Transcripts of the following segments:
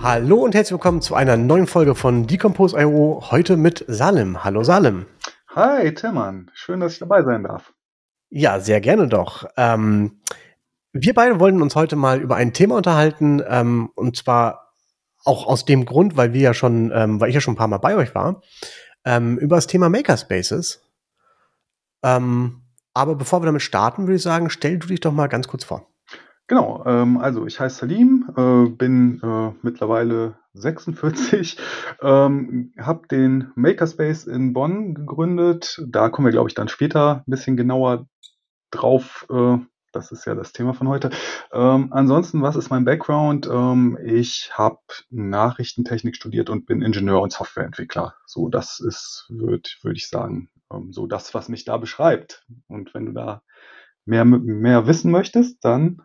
Hallo und herzlich willkommen zu einer neuen Folge von Decompose.io. Heute mit Salim. Hallo Salim. Hi Tillmann, schön, dass ich dabei sein darf. Ja, sehr gerne doch. Ähm, wir beide wollen uns heute mal über ein Thema unterhalten ähm, und zwar auch aus dem Grund, weil wir ja schon, ähm, weil ich ja schon ein paar Mal bei euch war, ähm, über das Thema Makerspaces. Ähm, aber bevor wir damit starten, würde ich sagen, stell du dich doch mal ganz kurz vor. Genau, ähm, also ich heiße Salim, äh, bin äh, mittlerweile 46, ähm, habe den Makerspace in Bonn gegründet. Da kommen wir, glaube ich, dann später ein bisschen genauer drauf. Äh, das ist ja das Thema von heute. Ähm, ansonsten, was ist mein Background? Ähm, ich habe Nachrichtentechnik studiert und bin Ingenieur und Softwareentwickler. So, das ist, würde würd ich sagen, ähm, so das, was mich da beschreibt. Und wenn du da mehr, mehr wissen möchtest, dann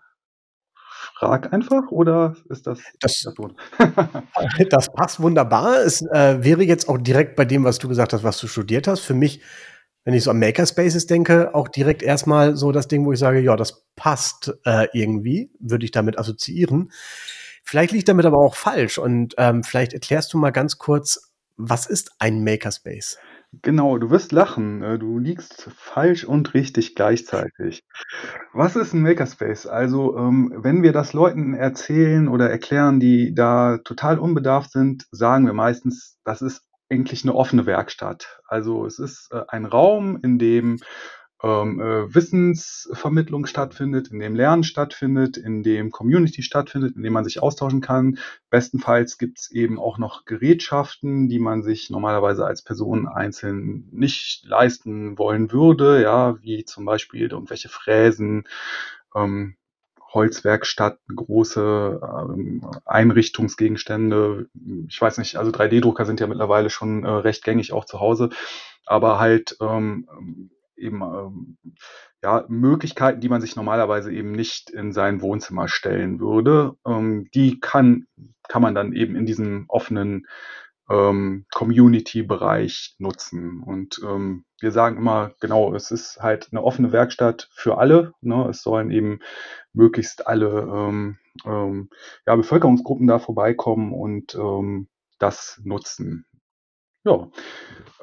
frag einfach oder ist das das, das passt wunderbar. Es äh, wäre jetzt auch direkt bei dem, was du gesagt hast, was du studiert hast. Für mich, wenn ich so an Makerspaces denke, auch direkt erstmal so das Ding, wo ich sage, ja, das passt äh, irgendwie, würde ich damit assoziieren. Vielleicht liegt damit aber auch falsch und ähm, vielleicht erklärst du mal ganz kurz, was ist ein Makerspace? Genau, du wirst lachen. Äh, du liegst falsch und richtig gleichzeitig. Was ist ein Makerspace? Also, ähm, wenn wir das Leuten erzählen oder erklären, die da total unbedarft sind, sagen wir meistens, das ist eigentlich eine offene Werkstatt. Also, es ist äh, ein Raum, in dem ähm, äh, Wissensvermittlung stattfindet, in dem Lernen stattfindet, in dem Community stattfindet, in dem man sich austauschen kann. Bestenfalls gibt es eben auch noch Gerätschaften, die man sich normalerweise als Person einzeln nicht leisten wollen würde, ja, wie zum Beispiel irgendwelche Fräsen, ähm, Holzwerkstatt, große ähm, Einrichtungsgegenstände. Ich weiß nicht, also 3D-Drucker sind ja mittlerweile schon äh, recht gängig auch zu Hause, aber halt ähm, eben ähm, ja, Möglichkeiten, die man sich normalerweise eben nicht in sein Wohnzimmer stellen würde. Ähm, die kann, kann man dann eben in diesem offenen ähm, Community-Bereich nutzen. Und ähm, wir sagen immer, genau, es ist halt eine offene Werkstatt für alle. Ne? Es sollen eben möglichst alle ähm, ähm, ja, Bevölkerungsgruppen da vorbeikommen und ähm, das nutzen. Ja,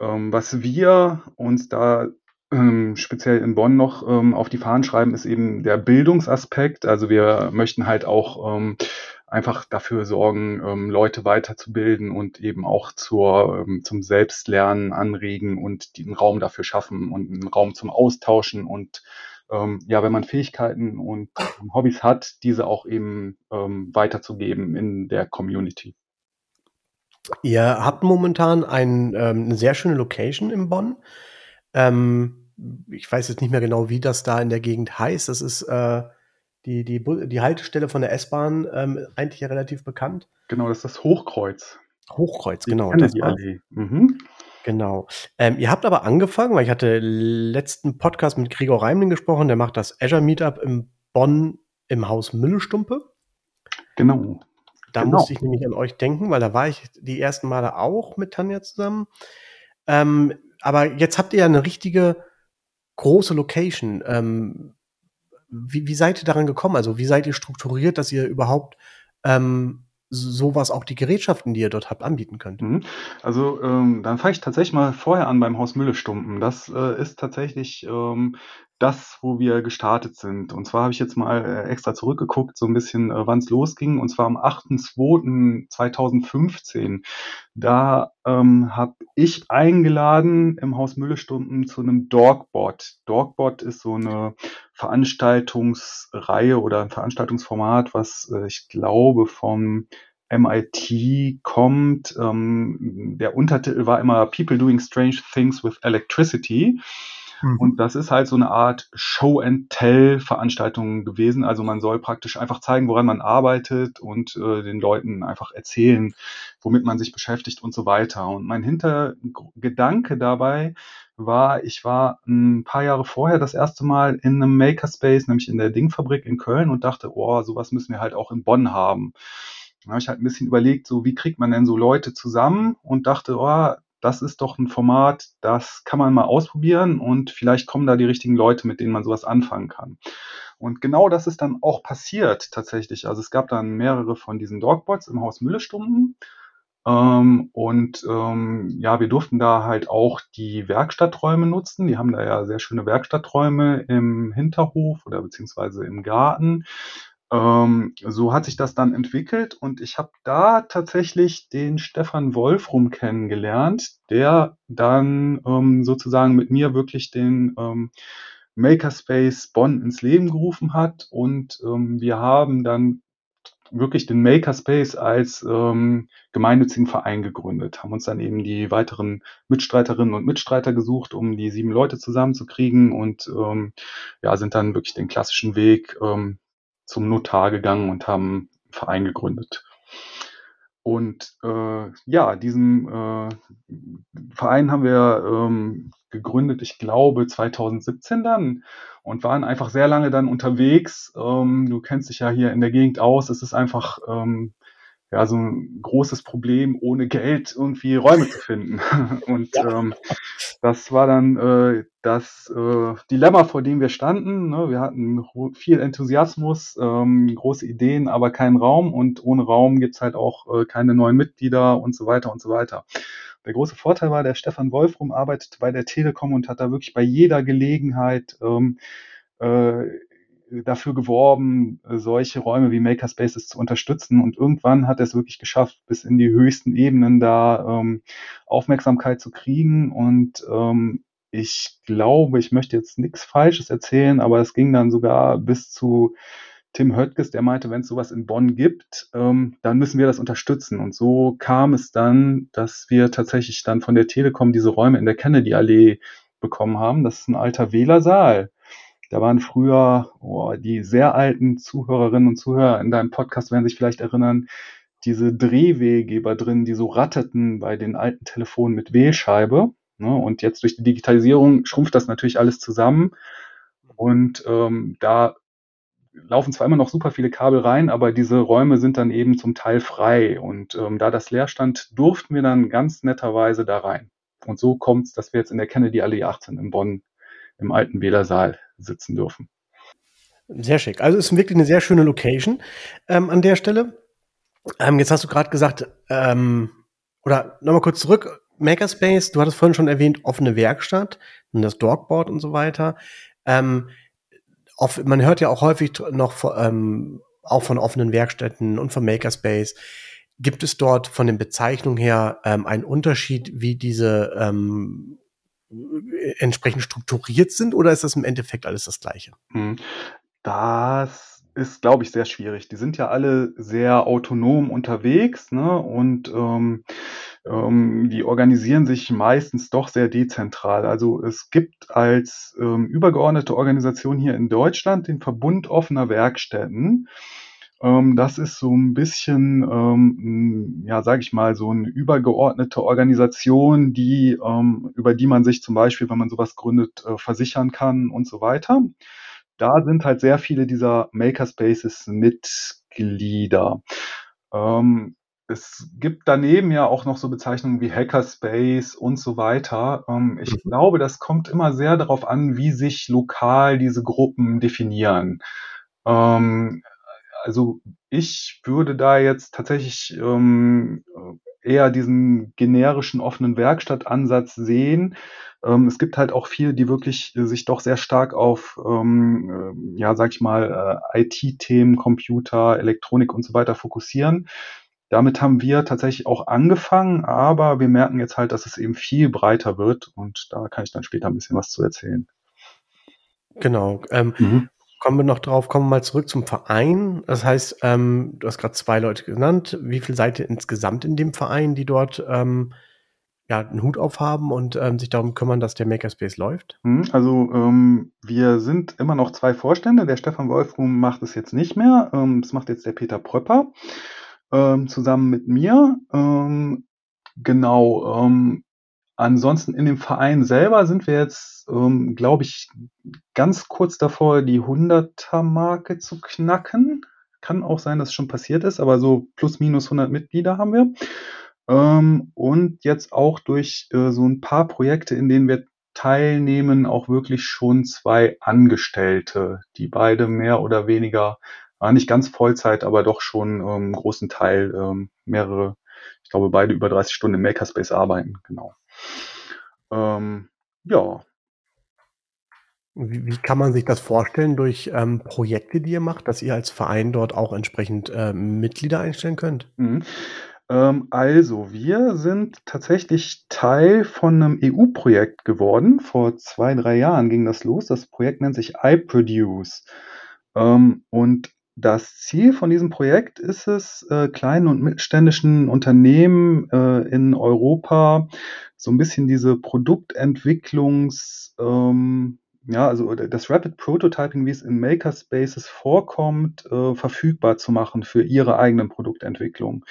ähm, was wir uns da ähm, speziell in Bonn noch ähm, auf die Fahnen schreiben, ist eben der Bildungsaspekt. Also wir möchten halt auch ähm, einfach dafür sorgen, ähm, Leute weiterzubilden und eben auch zur, ähm, zum Selbstlernen anregen und den Raum dafür schaffen und einen Raum zum Austauschen und ähm, ja, wenn man Fähigkeiten und Hobbys hat, diese auch eben ähm, weiterzugeben in der Community. Ihr habt momentan ein, ähm, eine sehr schöne Location in Bonn. Ähm, ich weiß jetzt nicht mehr genau, wie das da in der Gegend heißt. Das ist äh, die, die, die Haltestelle von der S-Bahn ähm, eigentlich ja relativ bekannt. Genau, das ist das Hochkreuz. Hochkreuz, genau. Das die Allee. Mhm. Genau. Ähm, ihr habt aber angefangen, weil ich hatte letzten Podcast mit Gregor Reimling gesprochen, der macht das Azure Meetup in Bonn im Haus Müllestumpe. Genau. Da genau. musste ich nämlich an euch denken, weil da war ich die ersten Male auch mit Tanja zusammen. Ähm, aber jetzt habt ihr ja eine richtige große Location. Ähm, wie, wie seid ihr daran gekommen? Also wie seid ihr strukturiert, dass ihr überhaupt ähm, sowas auch die Gerätschaften, die ihr dort habt, anbieten könnt? Mhm. Also ähm, dann fange ich tatsächlich mal vorher an beim Haus Müllestumpen. Das äh, ist tatsächlich ähm, das, wo wir gestartet sind. Und zwar habe ich jetzt mal äh, extra zurückgeguckt, so ein bisschen, äh, wann es losging. Und zwar am 8.2.2015. Da ähm, habe ich eingeladen im Haus Müllestunden zu einem Dogbot. Dogbot ist so eine Veranstaltungsreihe oder ein Veranstaltungsformat, was äh, ich glaube vom MIT kommt. Ähm, der Untertitel war immer People Doing Strange Things with Electricity. Mhm. Und das ist halt so eine Art Show-and-Tell-Veranstaltung gewesen. Also man soll praktisch einfach zeigen, woran man arbeitet und äh, den Leuten einfach erzählen, womit man sich beschäftigt und so weiter. Und mein Hintergedanke dabei war, ich war ein paar Jahre vorher das erste Mal in einem Makerspace, nämlich in der Dingfabrik in Köln und dachte, oh, sowas müssen wir halt auch in Bonn haben. Dann habe ich halt ein bisschen überlegt, so wie kriegt man denn so Leute zusammen und dachte, oh, das ist doch ein Format, das kann man mal ausprobieren und vielleicht kommen da die richtigen Leute, mit denen man sowas anfangen kann. Und genau das ist dann auch passiert tatsächlich. Also es gab dann mehrere von diesen Dogbots im Haus Müllestunden ähm, und ähm, ja, wir durften da halt auch die Werkstatträume nutzen. Die haben da ja sehr schöne Werkstatträume im Hinterhof oder beziehungsweise im Garten. Ähm, so hat sich das dann entwickelt und ich habe da tatsächlich den Stefan Wolfrum kennengelernt, der dann ähm, sozusagen mit mir wirklich den ähm, Makerspace Bonn ins Leben gerufen hat und ähm, wir haben dann wirklich den Makerspace als ähm, gemeinnützigen Verein gegründet, haben uns dann eben die weiteren Mitstreiterinnen und Mitstreiter gesucht, um die sieben Leute zusammenzukriegen und ähm, ja, sind dann wirklich den klassischen Weg ähm, zum Notar gegangen und haben einen Verein gegründet. Und äh, ja, diesen äh, Verein haben wir ähm, gegründet, ich glaube 2017 dann und waren einfach sehr lange dann unterwegs. Ähm, du kennst dich ja hier in der Gegend aus. Es ist einfach ähm, ja so ein großes Problem, ohne Geld irgendwie Räume zu finden. Und ja. ähm, das war dann äh, das äh, Dilemma, vor dem wir standen. Ne? Wir hatten viel Enthusiasmus, ähm, große Ideen, aber keinen Raum. Und ohne Raum gibt's halt auch äh, keine neuen Mitglieder und so weiter und so weiter. Der große Vorteil war, der Stefan Wolfrum arbeitet bei der Telekom und hat da wirklich bei jeder Gelegenheit ähm, äh, dafür geworben, solche Räume wie Makerspaces zu unterstützen. Und irgendwann hat er es wirklich geschafft, bis in die höchsten Ebenen da ähm, Aufmerksamkeit zu kriegen. Und ähm, ich glaube, ich möchte jetzt nichts Falsches erzählen, aber es ging dann sogar bis zu Tim Höttges, der meinte, wenn es sowas in Bonn gibt, ähm, dann müssen wir das unterstützen. Und so kam es dann, dass wir tatsächlich dann von der Telekom diese Räume in der Kennedy-Allee bekommen haben. Das ist ein alter Wählersaal. Da waren früher oh, die sehr alten Zuhörerinnen und Zuhörer in deinem Podcast werden sich vielleicht erinnern, diese Drehwehgeber drin, die so ratterten bei den alten Telefonen mit Wählscheibe. Ne? Und jetzt durch die Digitalisierung schrumpft das natürlich alles zusammen. Und ähm, da laufen zwar immer noch super viele Kabel rein, aber diese Räume sind dann eben zum Teil frei. Und ähm, da das leer stand, durften wir dann ganz netterweise da rein. Und so kommt es, dass wir jetzt in der Kennedy Allee 18 in Bonn im alten Wählersaal sitzen dürfen. Sehr schick. Also es ist wirklich eine sehr schöne Location ähm, an der Stelle. Ähm, jetzt hast du gerade gesagt, ähm, oder nochmal kurz zurück, Makerspace, du hattest vorhin schon erwähnt, offene Werkstatt und das Dogboard und so weiter. Ähm, oft, man hört ja auch häufig noch ähm, auch von offenen Werkstätten und von Makerspace. Gibt es dort von den Bezeichnungen her ähm, einen Unterschied, wie diese ähm, entsprechend strukturiert sind oder ist das im Endeffekt alles das Gleiche? Hm. Das ist, glaube ich, sehr schwierig. Die sind ja alle sehr autonom unterwegs ne? und ähm, ähm, die organisieren sich meistens doch sehr dezentral. Also es gibt als ähm, übergeordnete Organisation hier in Deutschland den Verbund offener Werkstätten. Ähm, das ist so ein bisschen, ähm, ja, sage ich mal, so eine übergeordnete Organisation, die ähm, über die man sich zum Beispiel, wenn man sowas gründet, äh, versichern kann und so weiter. Da sind halt sehr viele dieser Makerspaces Mitglieder. Ähm, es gibt daneben ja auch noch so Bezeichnungen wie Hackerspace und so weiter. Ähm, ich mhm. glaube, das kommt immer sehr darauf an, wie sich lokal diese Gruppen definieren. Also ich würde da jetzt tatsächlich ähm, eher diesen generischen offenen Werkstattansatz sehen. Ähm, es gibt halt auch viele, die wirklich sich doch sehr stark auf, ähm, äh, ja, sag ich mal, äh, IT-Themen, Computer, Elektronik und so weiter fokussieren. Damit haben wir tatsächlich auch angefangen, aber wir merken jetzt halt, dass es eben viel breiter wird und da kann ich dann später ein bisschen was zu erzählen. Genau. Ähm, mhm. Kommen wir noch drauf, kommen wir mal zurück zum Verein. Das heißt, ähm, du hast gerade zwei Leute genannt. Wie viel seid ihr insgesamt in dem Verein, die dort ähm, ja, 'n Hut aufhaben und, ähm, sich darum kümmern, dass der Makerspace läuft? Mhm, also, ähm, wir sind immer noch 2 Vorstände. Der Stefan Wolfrum macht es jetzt nicht mehr. Ähm, das macht jetzt der Peter Pröpper, ähm, zusammen mit mir. Ähm, genau, ähm, ansonsten in dem Verein selber sind wir jetzt, ähm, glaube ich, ganz kurz davor, die 100er Marke zu knacken. Kann auch sein, dass es schon passiert ist, aber so plus minus 100 Mitglieder haben wir. Ähm, und jetzt auch durch, äh, so 'n paar Projekte, in denen wir teilnehmen, auch wirklich schon 2 Angestellte, die beide mehr oder weniger ah, nicht ganz Vollzeit, aber doch schon, ähm, großen Teil, ähm, mehrere ich glaube, beide über 30 Stunden im Makerspace arbeiten, genau. Ähm, ja. Wie wie kann man sich das vorstellen durch, ähm, Projekte, die ihr macht, dass ihr als Verein dort auch entsprechend, ähm, Mitglieder einstellen könnt? Mhm. Ähm, also, wir sind tatsächlich Teil von 'nem EU-Projekt geworden. Vor 2, 3 Jahren ging das los. Das Projekt nennt sich iProduce. Ähm, und das Ziel von diesem Projekt ist es, äh, kleinen und mittelständischen Unternehmen, äh, in Europa so 'n bisschen diese Produktentwicklungs ähm, ja, also, d das Rapid Prototyping, wie es in Makerspaces vorkommt, äh, verfügbar zu machen für ihre eigenen Produktentwicklungen.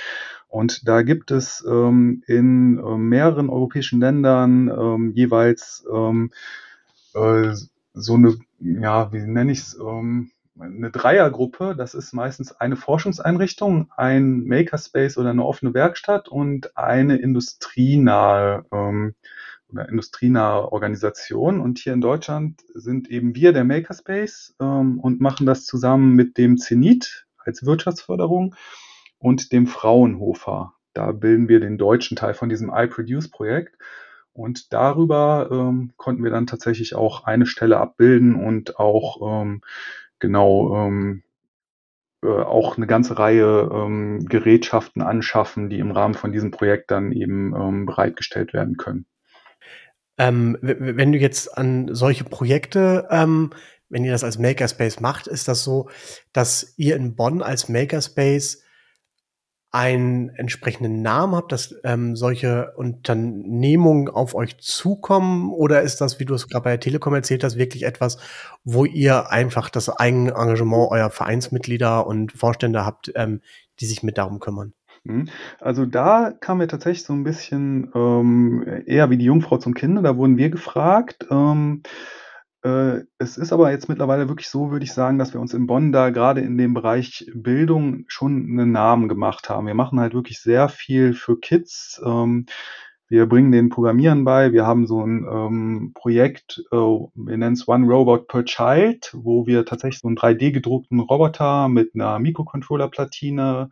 Und da gibt es, ähm, in, ähm, mehreren europäischen Ländern, ähm, jeweils, ähm, äh, so 'ne ja, wie nenne ich's, ähm, 'ne Dreiergruppe. Das ist meistens eine Forschungseinrichtung, ein Makerspace oder 'ne offene Werkstatt und eine industrienahe, ähm, oder industrienahe Organisation. Und hier in Deutschland sind eben wir der Makerspace, ähm, und machen das zusammen mit dem Zenit als Wirtschaftsförderung und dem Fraunhofer. Da bilden wir den deutschen Teil von diesem iProduce-Projekt. Und darüber, ähm, konnten wir dann tatsächlich auch eine Stelle abbilden und auch, ähm, genau, ähm, äh, auch 'ne ganze Reihe, ähm, Gerätschaften anschaffen, die im Rahmen von diesem Projekt dann eben, ähm, bereitgestellt werden können. Ähm, wenn du jetzt an solche Projekte ähm, wenn ihr das als Makerspace macht, ist das so, dass ihr in Bonn als Makerspace einen entsprechenden Namen habt, dass, ähm, solche Unternehmungen auf euch zukommen? Oder ist das, wie du es grad bei der Telekom erzählt hast, wirklich etwas, wo ihr einfach das Eigenengagement eurer Vereinsmitglieder und Vorstände habt, ähm, die sich mit darum kümmern? Mhm. Also, da kamen wir tatsächlich so 'n bisschen, ähm, eher wie die Jungfrau zum Kinde. Da wurden wir gefragt. Ähm, äh, es ist aber jetzt mittlerweile wirklich so, würde ich sagen, dass wir uns in Bonn da grade in dem Bereich Bildung schon 'nen Namen gemacht haben. Wir machen halt wirklich sehr viel für Kids. Ähm, wir bringen denen Programmieren bei. Wir haben so 'n, ähm, Projekt, äh, wir nennen's One Robot per Child, wo wir tatsächlich so 'n 3D gedruckten Roboter mit 'ner Mikrocontrollerplatine,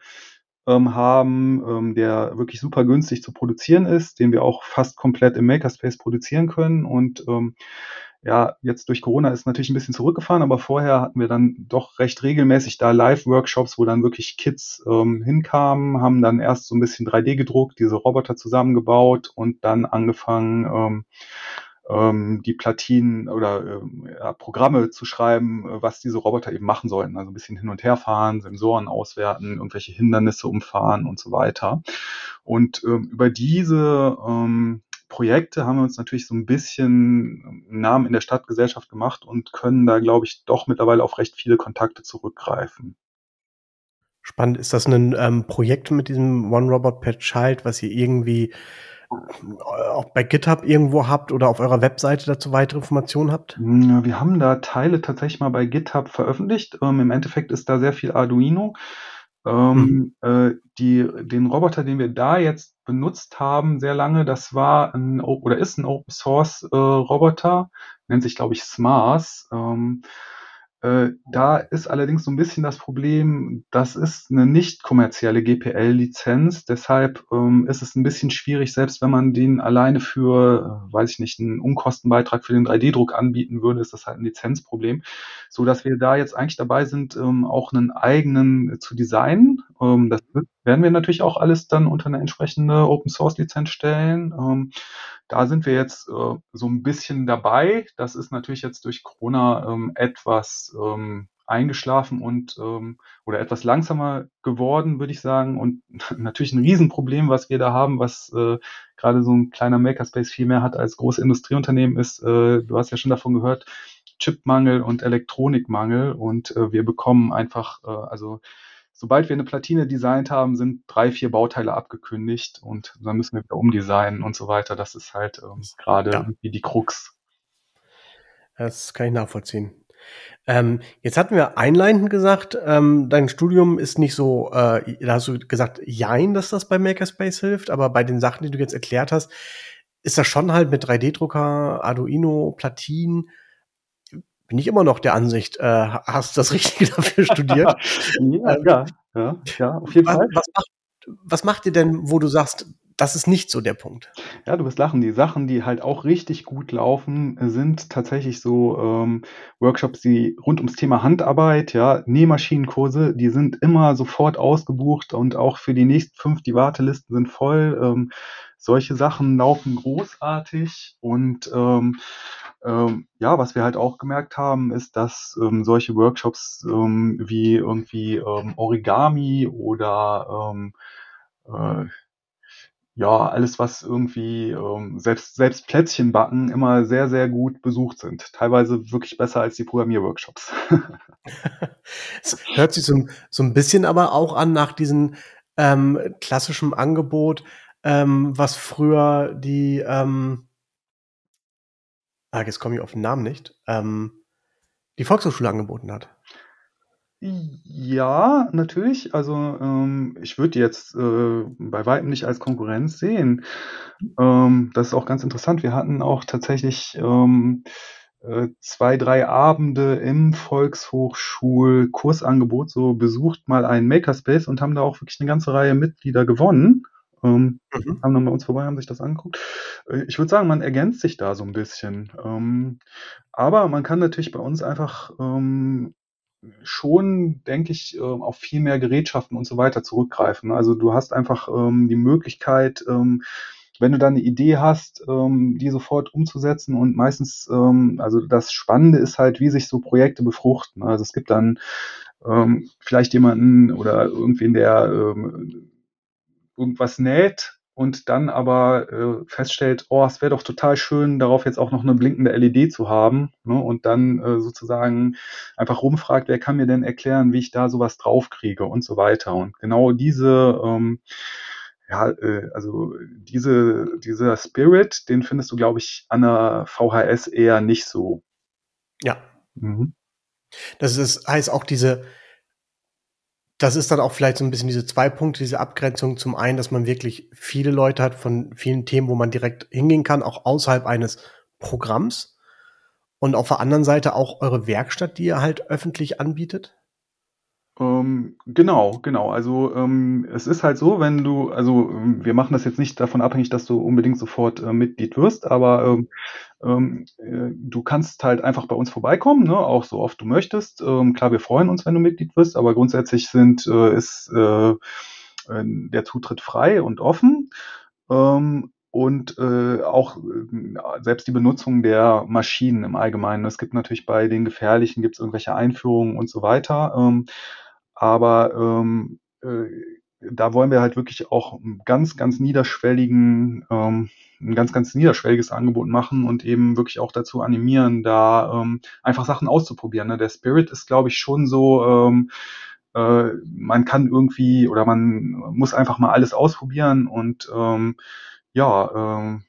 ähm, haben, ähm, der wirklich super günstig zu produzieren ist, den wir auch fast komplett im Makerspace produzieren können. Und, ähm, ja, jetzt durch Corona ist natürlich 'n bisschen zurückgefahren, aber vorher hatten wir dann doch recht regelmäßig da Live-Workshops, wo dann wirklich Kids, ähm, hinkamen, haben dann erst so 'n bisschen 3D gedruckt, diese Roboter zusammengebaut und dann angefangen, ähm, ähm, die Platinen oder, ähm, ja, Programme zu schreiben, äh, was diese Roboter eben machen sollten. Also, 'n bisschen hin und herfahren, Sensoren auswerten, irgendwelche Hindernisse umfahren und so weiter. Und, ähm, über diese, ähm, Projekte haben wir uns natürlich so 'n bisschen 'n Namen in der Stadtgesellschaft gemacht und können da, glaube ich, doch mittlerweile auf recht viele Kontakte zurückgreifen. Spannend. Ist das 'nen, ähm, Projekt mit diesem One Robot per Child, was ihr irgendwie auch bei GitHub irgendwo habt oder auf eurer Webseite dazu weitere Informationen habt? Hm, wir haben da Teile tatsächlich mal bei GitHub veröffentlicht. Ähm, im Endeffekt ist da sehr viel Arduino. Mhm. Ähm, äh, die den Roboter, den wir da jetzt benutzt haben sehr lange, das war 'n o oder ist 'n Open Source, äh, Roboter, nennt sich, glaube ich, Smaaas. Ähm, äh, da ist allerdings so 'n bisschen das Problem, das ist 'ne nicht kommerzielle GPL-Lizenz. Deshalb, ähm, ist es 'n bisschen schwierig, selbst wenn man den alleine für, weiß ich nicht, 'n Unkostenbeitrag für den 3D-Druck anbieten würde, ist das halt 'n Lizenzproblem, sodass wir da jetzt eigentlich dabei sind, ähm, auch 'nen eigenen zu designen. Ähm, das werden wir natürlich auch alles dann unter 'ne entsprechende Open-Source-Lizenz stellen. Ähm, da sind wir jetzt, äh, so 'n bisschen dabei. Das ist natürlich jetzt durch Corona, ähm, etwas, ähm, eingeschlafen und ähm, oder etwas langsamer geworden, würde ich sagen. Und natürlich ein Riesenproblem, was wir da haben, was äh, gerade so ein kleiner Makerspace viel mehr hat als große Industrieunternehmen, ist, äh, du hast ja schon davon gehört, Chipmangel und Elektronikmangel. Und äh, wir bekommen einfach, äh, also sobald wir eine Platine designt haben, sind drei, vier Bauteile abgekündigt und dann müssen wir wieder umdesignen und so weiter. Das ist halt ähm, gerade Ja. irgendwie die Krux. Das kann ich nachvollziehen. Ähm, jetzt hatten wir einleitend gesagt, ähm, dein Studium ist nicht so, äh, da hast du gesagt, jein, dass das bei Makerspace hilft, aber bei den Sachen, die du jetzt erklärt hast, ist das schon halt mit 3D-Drucker, Arduino, Platinen, bin ich immer noch der Ansicht, äh, hast du das Richtige dafür studiert? ja, Ähm, ja, ja, ja, auf jeden was, Fall. was, macht, was macht ihr denn, wo du sagst, das ist nicht so der Punkt? Ja, du wirst lachen. Die Sachen, die halt auch richtig gut laufen, sind tatsächlich so ähm, Workshops, die rund ums Thema Handarbeit, ja, Nähmaschinenkurse, die sind immer sofort ausgebucht und auch für die nächsten fünf, die Wartelisten sind voll. Ähm, solche Sachen laufen großartig und ähm, ähm, ja, was wir halt auch gemerkt haben, ist, dass ähm, solche Workshops ähm, wie irgendwie ähm, Origami oder ähm, äh, ja, alles, was irgendwie ähm, selbst, selbst Plätzchen backen, immer sehr, sehr gut besucht sind. Teilweise wirklich besser als die Programmierworkshops. Es hört sich so, ein- so ein bisschen aber auch an nach diesem klassischen Angebot, was früher die, ah, jetzt komme ich auf den Namen nicht, ähm, die Volkshochschule angeboten hat. Ja, natürlich. Also ähm, ich würde jetzt äh, bei weitem nicht als Konkurrenz sehen. Ähm, das ist auch ganz interessant. Wir hatten auch tatsächlich ähm, äh, zwei, drei Abende im Volkshochschul-Kursangebot so besucht mal einen Makerspace und haben da auch wirklich eine ganze Reihe Mitglieder gewonnen. Ähm, Mhm. haben dann bei uns vorbei, haben sich das angeguckt. Äh, Ich würde sagen, man ergänzt sich da so ein bisschen. Ähm, aber man kann natürlich bei uns einfach ähm, schon, denke ich, ähm, auf viel mehr Gerätschaften und so weiter zurückgreifen. Also du hast einfach ähm, die Möglichkeit, ähm, wenn du da eine Idee hast, ähm, die sofort umzusetzen und meistens, ähm, also das Spannende ist halt, wie sich so Projekte befruchten. Also es gibt dann ähm, vielleicht jemanden oder irgendwen, der irgendwas näht und dann aber äh, feststellt, oh, es wäre doch total schön, darauf jetzt auch noch eine blinkende LED zu haben. Ne? Und dann äh, sozusagen einfach rumfragt, wer kann mir denn erklären, wie ich da sowas draufkriege und so weiter. Und genau diese, ähm, ja, äh, also diese, dieser Spirit, den findest du, glaube ich, an der VHS eher nicht so. Ja, Mhm. das ist, heißt auch diese, das ist dann auch vielleicht so ein bisschen diese zwei Punkte, diese Abgrenzung. Zum einen, dass man wirklich viele Leute hat von vielen Themen, wo man direkt hingehen kann, auch außerhalb eines Programms. Und auf der anderen Seite auch eure Werkstatt, die ihr halt öffentlich anbietet. Ähm, genau, genau. Also ähm, es ist halt so, wenn du, also ähm, wir machen das jetzt nicht davon abhängig, dass du unbedingt sofort äh, Mitglied wirst, aber ähm, ähm, äh, du kannst halt einfach bei uns vorbeikommen, ne, auch so oft du möchtest. Ähm, klar, wir freuen uns, wenn du Mitglied wirst, aber grundsätzlich sind äh, ist äh, äh, der Zutritt frei und offen. Ähm, und äh, auch äh, selbst die Benutzung der Maschinen im Allgemeinen. Es gibt natürlich bei den gefährlichen gibt es irgendwelche Einführungen und so weiter. Ähm, aber ähm, äh, da wollen wir halt wirklich auch einen ganz, ganz niederschwelligen, ähm, ein ganz, ganz niederschwelliges Angebot machen und eben wirklich auch dazu animieren, da ähm, einfach Sachen auszuprobieren. Ne? Der Spirit ist, glaube ich, schon so, ähm, äh, man kann irgendwie oder man muss einfach mal alles ausprobieren und ähm, ja, ähm,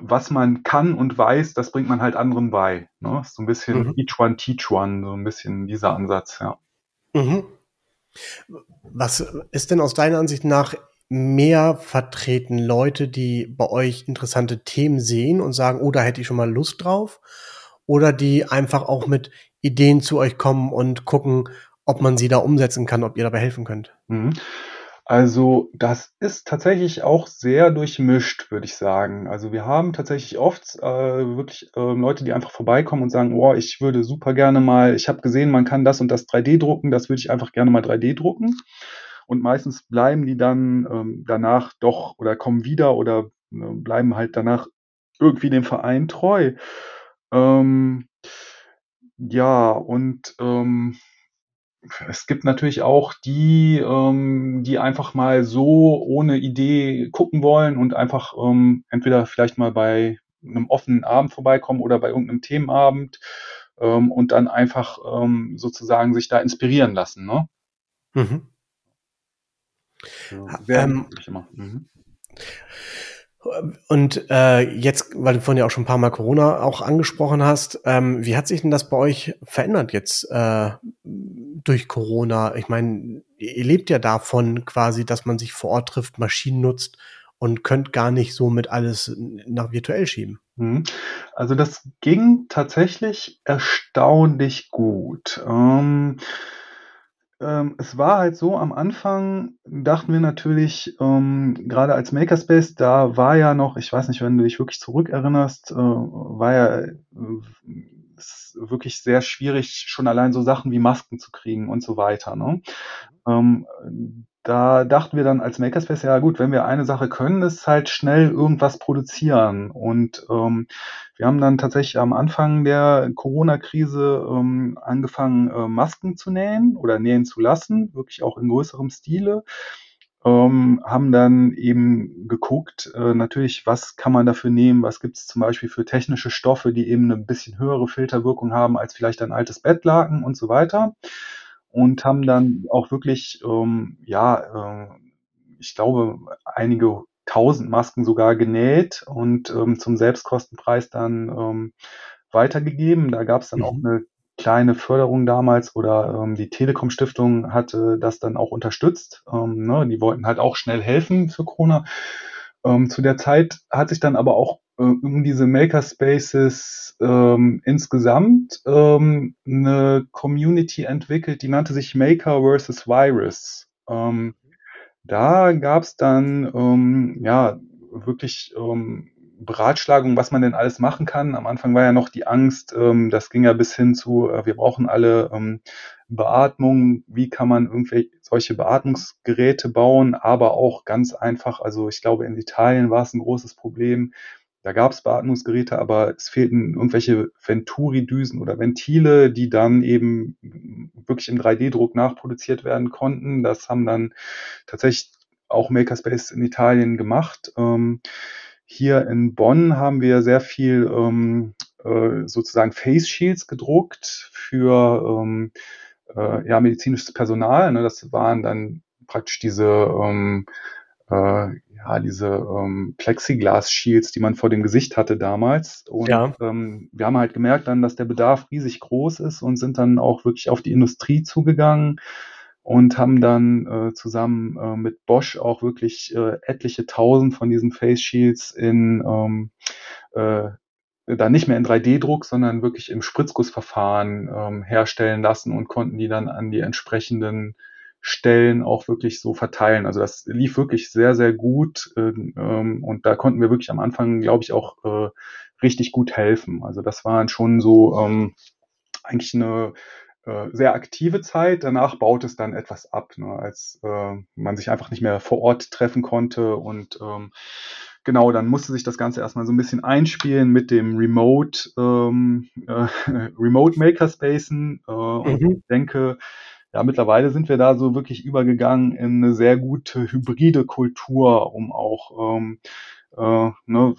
was man kann und weiß, das bringt man halt anderen bei. Ne? So ein bisschen Mhm. each one teach one, so ein bisschen dieser Ansatz, ja. Mhm. Was ist denn aus deiner Ansicht nach mehr vertreten Leute, die bei euch interessante Themen sehen und sagen, oh, da hätte ich schon mal Lust drauf? Oder die einfach auch mit Ideen zu euch kommen und gucken, ob man sie da umsetzen kann, ob ihr dabei helfen könnt? Mhm. Also das ist tatsächlich auch sehr durchmischt, würde ich sagen. Also wir haben tatsächlich oft äh, wirklich äh, Leute, die einfach vorbeikommen und sagen, oh, ich würde super gerne mal, ich habe gesehen, man kann das und das 3D drucken, das würde ich einfach gerne mal 3D drucken. Und meistens bleiben die dann ähm, danach doch oder kommen wieder oder äh, bleiben halt danach irgendwie dem Verein treu. Ähm, Ja, und ähm, es gibt natürlich auch die, ähm, die einfach mal so ohne Idee gucken wollen und einfach ähm, entweder vielleicht mal bei einem offenen Abend vorbeikommen oder bei irgendeinem Themenabend ähm, und dann einfach ähm, sozusagen sich da inspirieren lassen. Ne? Mhm. Sehr ähm, immer. Mhm. Und äh, jetzt, weil du vorhin ja auch schon ein paar Mal Corona auch angesprochen hast, ähm, wie hat sich denn das bei euch verändert jetzt äh, durch Corona? Ich meine, ihr lebt ja davon quasi, dass man sich vor Ort trifft, Maschinen nutzt und könnt gar nicht so mit alles nach virtuell schieben. Mhm. Also das ging tatsächlich erstaunlich gut. Ähm, ähm, es war halt so, am Anfang dachten wir natürlich, ähm, gerade als Makerspace, da war ja noch, ich weiß nicht, wenn du dich wirklich zurückerinnerst, äh, war ja äh, wirklich sehr schwierig, schon allein so Sachen wie Masken zu kriegen und so weiter. Ne? Ähm, da dachten wir dann als Makerspace, ja gut, wenn wir eine Sache können, ist halt schnell irgendwas produzieren. Und ähm, wir haben dann tatsächlich am Anfang der Corona-Krise ähm, angefangen, äh, Masken zu nähen oder nähen zu lassen, wirklich auch in größerem Stile. Ähm, haben dann eben geguckt, äh, natürlich, was kann man dafür nehmen, was gibt es zum Beispiel für technische Stoffe, die eben eine bisschen höhere Filterwirkung haben als vielleicht ein altes Bettlaken und so weiter und haben dann auch wirklich, ähm, ja, äh, ich glaube, einige tausend Masken sogar genäht und ähm, zum Selbstkostenpreis dann ähm, weitergegeben. Da gab es dann mhm. auch eine kleine Förderung damals oder ähm, die Telekom Stiftung hatte das dann auch unterstützt. Ähm, ne, die wollten halt auch schnell helfen für Corona. Ähm, zu der Zeit hat sich dann aber auch um diese Makerspaces ähm, insgesamt ähm, eine Community entwickelt, die nannte sich Maker versus Virus. Ähm, da gab es dann ähm, ja wirklich ähm, Beratschlagung, was man denn alles machen kann. Am Anfang war ja noch die Angst, ähm, das ging ja bis hin zu, äh, wir brauchen alle ähm, Beatmung, wie kann man irgendwelche solche Beatmungsgeräte bauen, aber auch ganz einfach, also ich glaube, in Italien war es ein großes Problem. Da gab es Beatmungsgeräte, aber es fehlten irgendwelche Venturi-Düsen oder Ventile, die dann eben wirklich im 3D-Druck nachproduziert werden konnten. Das haben dann tatsächlich auch Makerspace in Italien gemacht. Ähm, hier in Bonn haben wir sehr viel ähm, äh, sozusagen Face Shields gedruckt für ähm, äh, ja, medizinisches Personal. Ne? Das waren dann praktisch diese ähm, äh, ja, diese ähm, Plexiglas-Shields, die man vor dem Gesicht hatte damals. Und ja. ähm, wir haben halt gemerkt dann, dass der Bedarf riesig groß ist und sind dann auch wirklich auf die Industrie zugegangen und haben dann äh, zusammen äh, mit Bosch auch wirklich äh, etliche tausend von diesen Face Shields in ähm, äh, dann nicht mehr in 3D-Druck, sondern wirklich im Spritzgussverfahren ähm, herstellen lassen und konnten die dann an die entsprechenden Stellen auch wirklich so verteilen. Also das lief wirklich sehr, sehr gut ähm, und da konnten wir wirklich am Anfang, glaube ich, auch äh, richtig gut helfen. Also das waren schon so ähm, eigentlich eine äh, sehr aktive Zeit. Danach baut es dann etwas ab, ne, als äh, man sich einfach nicht mehr vor Ort treffen konnte und ähm, genau, dann musste sich das Ganze erstmal so ein bisschen einspielen mit dem Remote, ähm, äh, Remote Makerspacen. Äh, mhm. Und ich denke, ja, mittlerweile sind wir da so wirklich übergegangen in eine sehr gute hybride Kultur, um auch ähm, äh, ne,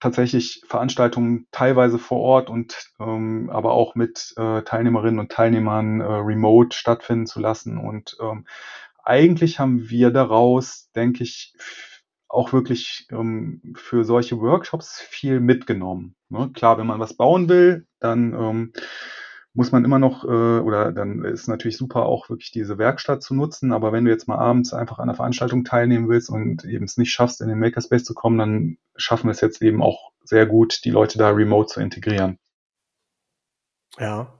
tatsächlich Veranstaltungen teilweise vor Ort und ähm, aber auch mit äh, Teilnehmerinnen und Teilnehmern äh, remote stattfinden zu lassen. Und ähm, eigentlich haben wir daraus, denke ich, auch wirklich ähm, für solche Workshops viel mitgenommen. Ne? Klar, wenn man was bauen will, dann ähm, muss man immer noch, äh, oder dann ist natürlich super auch wirklich diese Werkstatt zu nutzen, aber wenn du jetzt mal abends einfach an einer Veranstaltung teilnehmen willst und eben es nicht schaffst, in den Makerspace zu kommen, dann schaffen wir es jetzt eben auch sehr gut, die Leute da remote zu integrieren. Ja.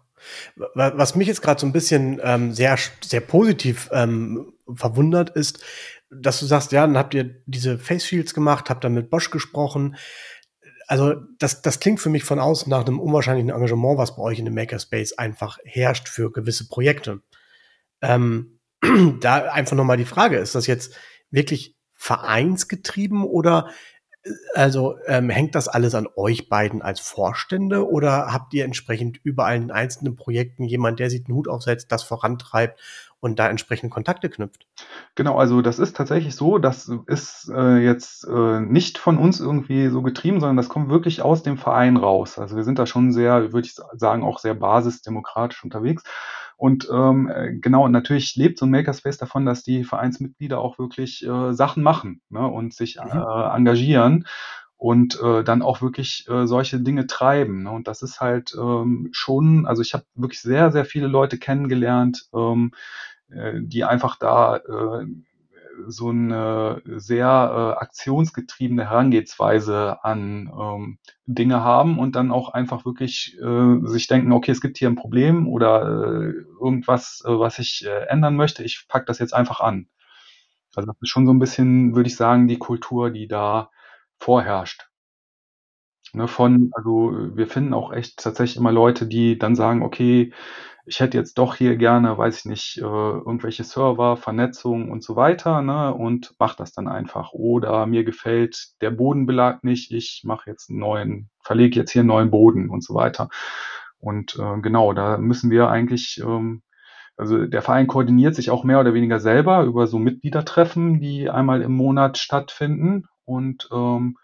Was mich jetzt gerade so ein bisschen ähm, sehr, sehr positiv ähm, verwundert ist, dass du sagst, ja, dann habt ihr diese Face Shields gemacht, habt dann mit Bosch gesprochen also das, das klingt für mich von außen nach einem unwahrscheinlichen Engagement, was bei euch in dem Makerspace einfach herrscht für gewisse Projekte. Ähm, da einfach nochmal die Frage, ist das jetzt wirklich vereinsgetrieben oder also ähm, hängt das alles an euch beiden als Vorstände oder habt ihr entsprechend überall in einzelnen Projekten jemand, der sich den Hut aufsetzt, das vorantreibt und da entsprechend Kontakte knüpft? Genau, also das ist tatsächlich so, das ist äh, jetzt äh, nicht von uns irgendwie so getrieben, sondern das kommt wirklich aus dem Verein raus. Also wir sind da schon sehr, würde ich sagen, auch sehr basisdemokratisch unterwegs. Und ähm, äh, genau, natürlich lebt so ein Makerspace davon, dass die Vereinsmitglieder auch wirklich äh, Sachen machen ne, und sich mhm. äh, engagieren und äh, dann auch wirklich äh, solche Dinge treiben. Ne? Und das ist halt ähm, schon, also ich habe wirklich sehr, sehr viele Leute kennengelernt, ähm, äh, die einfach da äh, so eine sehr äh, aktionsgetriebene Herangehensweise an ähm, Dinge haben und dann auch einfach wirklich äh, sich denken, okay, es gibt hier ein Problem oder äh, irgendwas, äh, was ich äh, ändern möchte, ich pack das jetzt einfach an. Also das ist schon so ein bisschen, würde ich sagen, die Kultur, die da vorherrscht. Ne, von, also wir finden auch echt tatsächlich immer Leute, die dann sagen, okay, ich hätte jetzt doch hier gerne, weiß ich nicht, äh, irgendwelche Server, Vernetzung und so weiter, ne, und mach das dann einfach. Oder mir gefällt der Bodenbelag nicht, ich mache jetzt einen neuen, verlege jetzt hier einen neuen Boden und so weiter. Und äh, genau, da müssen wir eigentlich, ähm, also der Verein koordiniert sich auch mehr oder weniger selber über so Mitgliedertreffen, die einmal im Monat stattfinden. Und ähm,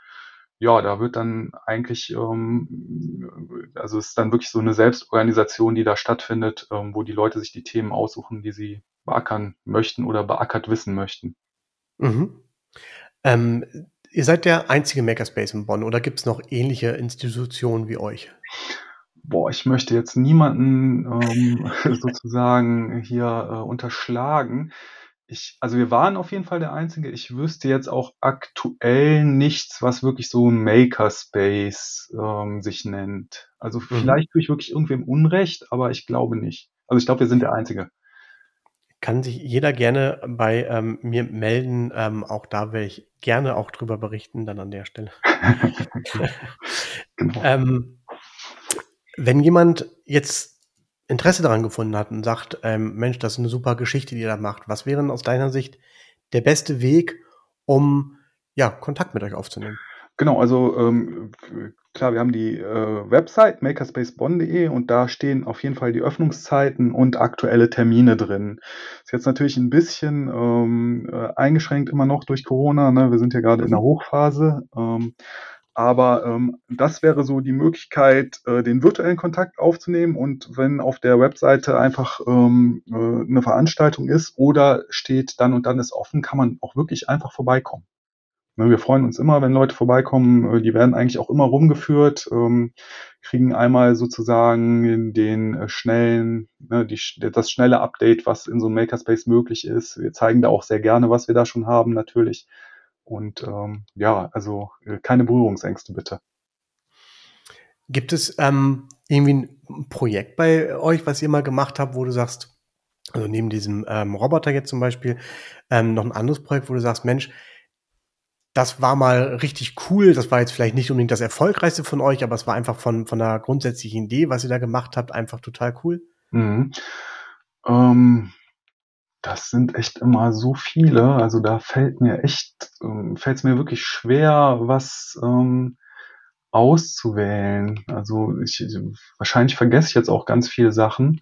ja, da wird dann eigentlich, ähm, also es ist dann wirklich so eine Selbstorganisation, die da stattfindet, ähm, wo die Leute sich die Themen aussuchen, die sie beackern möchten oder beackert wissen möchten. Mhm. Ähm, ihr seid der einzige Makerspace in Bonn oder gibt es noch ähnliche Institutionen wie euch? Boah, ich möchte jetzt niemanden ähm, sozusagen hier äh, unterschlagen. Ich, also wir waren auf jeden Fall der Einzige. Ich wüsste jetzt auch aktuell nichts, was wirklich so ein Makerspace ähm, sich nennt. Also mhm. vielleicht tue ich wirklich irgendwem Unrecht, aber ich glaube nicht. Also ich glaube, wir sind der Einzige. Kann sich jeder gerne bei ähm, mir melden. Ähm, auch da werde ich gerne auch drüber berichten, dann an der Stelle. genau. Ähm, wenn jemand jetzt Interesse daran gefunden hat und sagt, ähm, Mensch, das ist eine super Geschichte, die ihr da macht. Was wäre denn aus deiner Sicht der beste Weg, um ja, Kontakt mit euch aufzunehmen? Genau, also ähm, klar, wir haben die äh, Website makerspacebonn.de und da stehen auf jeden Fall die Öffnungszeiten und aktuelle Termine drin. Ist jetzt natürlich ein bisschen ähm, äh, eingeschränkt immer noch durch Corona. Ne? Wir sind ja gerade in der mhm. Hochphase. Ähm, aber ähm, das wäre so die Möglichkeit, äh, den virtuellen Kontakt aufzunehmen und wenn auf der Webseite einfach ähm, äh, eine Veranstaltung ist oder steht dann und dann ist offen, kann man auch wirklich einfach vorbeikommen. Ne, wir freuen uns immer, wenn Leute vorbeikommen. Äh, die werden eigentlich auch immer rumgeführt, ähm, kriegen einmal sozusagen den äh, schnellen, ne, das schnelle Update, was in so einem Makerspace möglich ist. Wir zeigen da auch sehr gerne, was wir da schon haben, natürlich. Und ähm, ja, also äh, keine Berührungsängste bitte. Gibt es ähm, irgendwie ein Projekt bei euch, was ihr mal gemacht habt, wo du sagst, also neben diesem ähm, Roboter jetzt zum Beispiel, ähm, noch ein anderes Projekt, wo du sagst, Mensch, das war mal richtig cool. Das war jetzt vielleicht nicht unbedingt das erfolgreichste von euch, aber es war einfach von, von der grundsätzlichen Idee, was ihr da gemacht habt, einfach total cool. Mhm. Ähm, das sind echt immer so viele. Also da fällt mir echt, ähm, fällt es mir wirklich schwer, was ähm, auszuwählen. Also ich, wahrscheinlich vergesse ich jetzt auch ganz viele Sachen.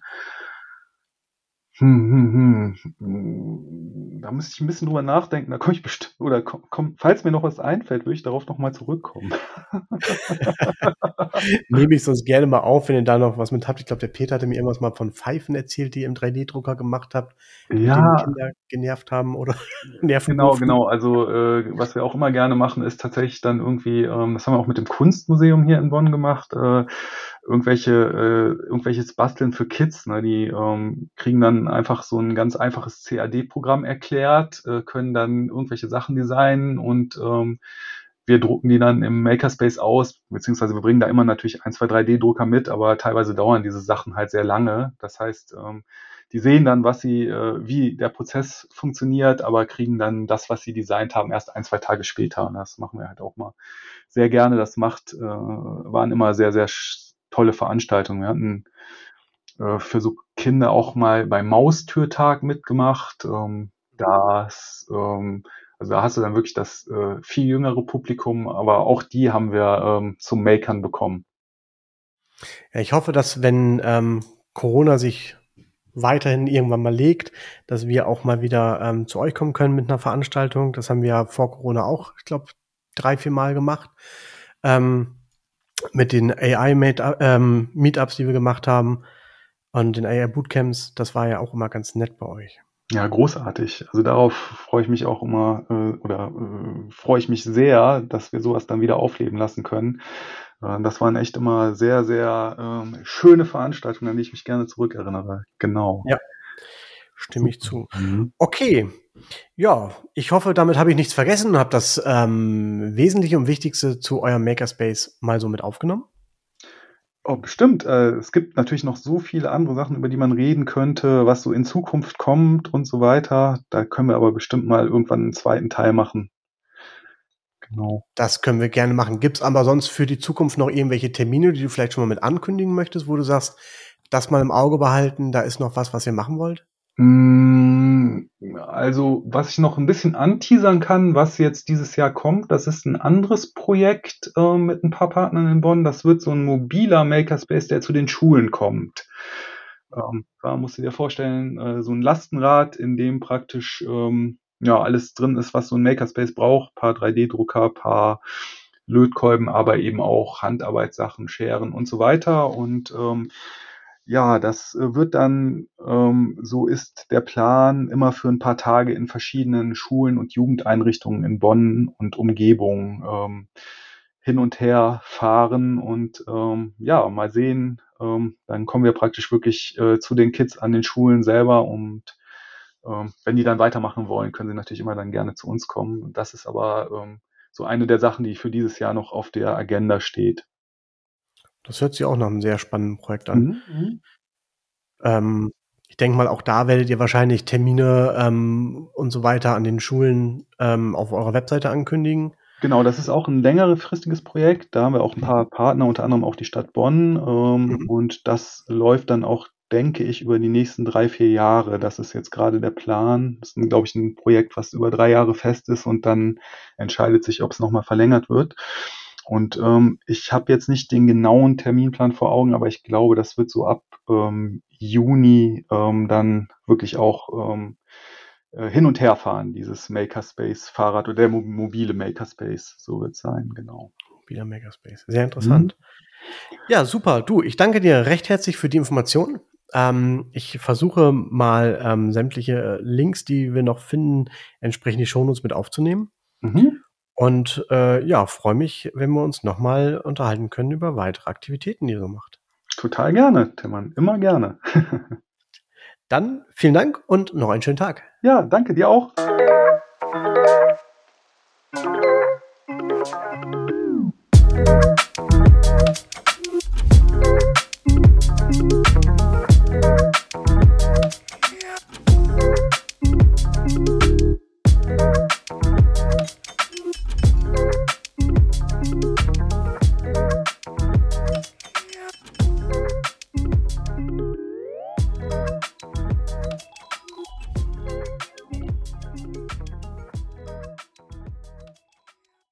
Hm, hm, hm. Da müsste ich ein bisschen drüber nachdenken. Da komme ich bestimmt, oder komm, komm, falls mir noch was einfällt, würde ich darauf nochmal zurückkommen. Nehme ich sonst gerne mal auf, wenn ihr da noch was mit habt. Ich glaube, der Peter hatte mir irgendwas mal von Pfeifen erzählt, die ihr im 3D-Drucker gemacht habt, ja. die Kinder genervt haben oder nerven. Genau, genau. Also äh, was wir auch immer gerne machen, ist tatsächlich dann irgendwie, ähm, das haben wir auch mit dem Kunstmuseum hier in Bonn gemacht, äh, irgendwelche, äh, irgendwelches Basteln für Kids. Ne? Die ähm, kriegen dann einfach so ein ganz einfaches CAD-Programm erklärt, äh, können dann irgendwelche Sachen designen und ähm, wir drucken die dann im Makerspace aus, beziehungsweise wir bringen da immer natürlich ein, zwei 3D-Drucker mit, aber teilweise dauern diese Sachen halt sehr lange. Das heißt, ähm, die sehen dann, was sie, äh, wie der Prozess funktioniert, aber kriegen dann das, was sie designt haben, erst ein, zwei Tage später. Und das machen wir halt auch mal sehr gerne. Das macht, äh, waren immer sehr, sehr tolle Veranstaltungen. Wir hatten äh, für so Kinder auch mal beim Maustürtag mitgemacht. Ähm, das, ähm, Also da hast du dann wirklich das äh, viel jüngere Publikum, aber auch die haben wir ähm, zum Makern bekommen. Ja, ich hoffe, dass wenn ähm, Corona sich weiterhin irgendwann mal legt, dass wir auch mal wieder ähm, zu euch kommen können mit einer Veranstaltung. Das haben wir vor Corona auch, ich glaube, drei, vier Mal gemacht. Ähm, mit den AI-Meetups, ähm, die wir gemacht haben und den AI-Bootcamps. Das war ja auch immer ganz nett bei euch. Ja, großartig. Also darauf freue ich mich auch immer äh, oder äh, freue ich mich sehr, dass wir sowas dann wieder aufleben lassen können. Äh, das waren echt immer sehr, sehr ähm, schöne Veranstaltungen, an die ich mich gerne zurückerinnere. Genau. Ja, stimme ich zu. Mhm. Okay. Ja, ich hoffe, damit habe ich nichts vergessen und habe das ähm, Wesentliche und Wichtigste zu eurem Makerspace mal so mit aufgenommen. Oh, bestimmt. Äh, es gibt natürlich noch so viele andere Sachen, über die man reden könnte, was so in Zukunft kommt und so weiter. Da können wir aber bestimmt mal irgendwann einen zweiten Teil machen. Genau. Das können wir gerne machen. Gibt es aber sonst für die Zukunft noch irgendwelche Termine, die du vielleicht schon mal mit ankündigen möchtest, wo du sagst, das mal im Auge behalten, da ist noch was, was ihr machen wollt? Hm, also, was ich noch ein bisschen anteasern kann, was jetzt dieses Jahr kommt, das ist ein anderes Projekt äh, mit ein paar Partnern in Bonn. Das wird so ein mobiler Makerspace, der zu den Schulen kommt. Ähm, da musst du dir vorstellen, äh, so ein Lastenrad, in dem praktisch ähm, ja alles drin ist, was so ein Makerspace braucht. Paar 3D-Drucker, paar Lötkolben, aber eben auch Handarbeitssachen, Scheren und so weiter. Und ähm, ja, das äh, wird dann, ähm, so ist der Plan, immer für ein paar Tage in verschiedenen Schulen und Jugendeinrichtungen in Bonn und Umgebung ähm, hin und her fahren und ähm, ja, mal sehen. Ähm, dann kommen wir praktisch wirklich äh, zu den Kids an den Schulen selber und ähm, wenn die dann weitermachen wollen, können sie natürlich immer dann gerne zu uns kommen. Das ist aber ähm, so eine der Sachen, die für dieses Jahr noch auf der Agenda steht. Das hört sich auch nach einem sehr spannenden Projekt an. Mhm. mhm. Ähm, ich denke mal, auch da werdet ihr wahrscheinlich Termine ähm, und so weiter an den Schulen ähm, auf eurer Webseite ankündigen. Genau, das ist auch ein längerefristiges Projekt. Da haben wir auch ein paar Partner, unter anderem auch die Stadt Bonn. Ähm, mhm. Und das läuft dann auch, denke ich, über die nächsten drei, vier Jahre. Das ist jetzt gerade der Plan. Das ist, glaube ich, ein Projekt, was über drei Jahre fest ist und dann entscheidet sich, ob es nochmal verlängert wird. Und ähm, ich habe jetzt nicht den genauen Terminplan vor Augen, aber ich glaube, das wird so ab ähm, Juni ähm, dann wirklich auch ähm, äh, hin und her fahren, dieses Makerspace-Fahrrad oder der mo mobile Makerspace, so wird es sein, genau. Mobiler Makerspace, sehr interessant. Mhm. Ja, super. Du, ich danke dir recht herzlich für die Information. Ähm, ich versuche mal ähm, sämtliche Links, die wir noch finden, entsprechend die Shownotes mit aufzunehmen. Mhm. Und äh, ja, freue mich, wenn wir uns nochmal unterhalten können über weitere Aktivitäten, die ihr so macht. Total gerne, Timmann. Immer gerne. Dann vielen Dank und noch einen schönen Tag. Ja, danke dir auch.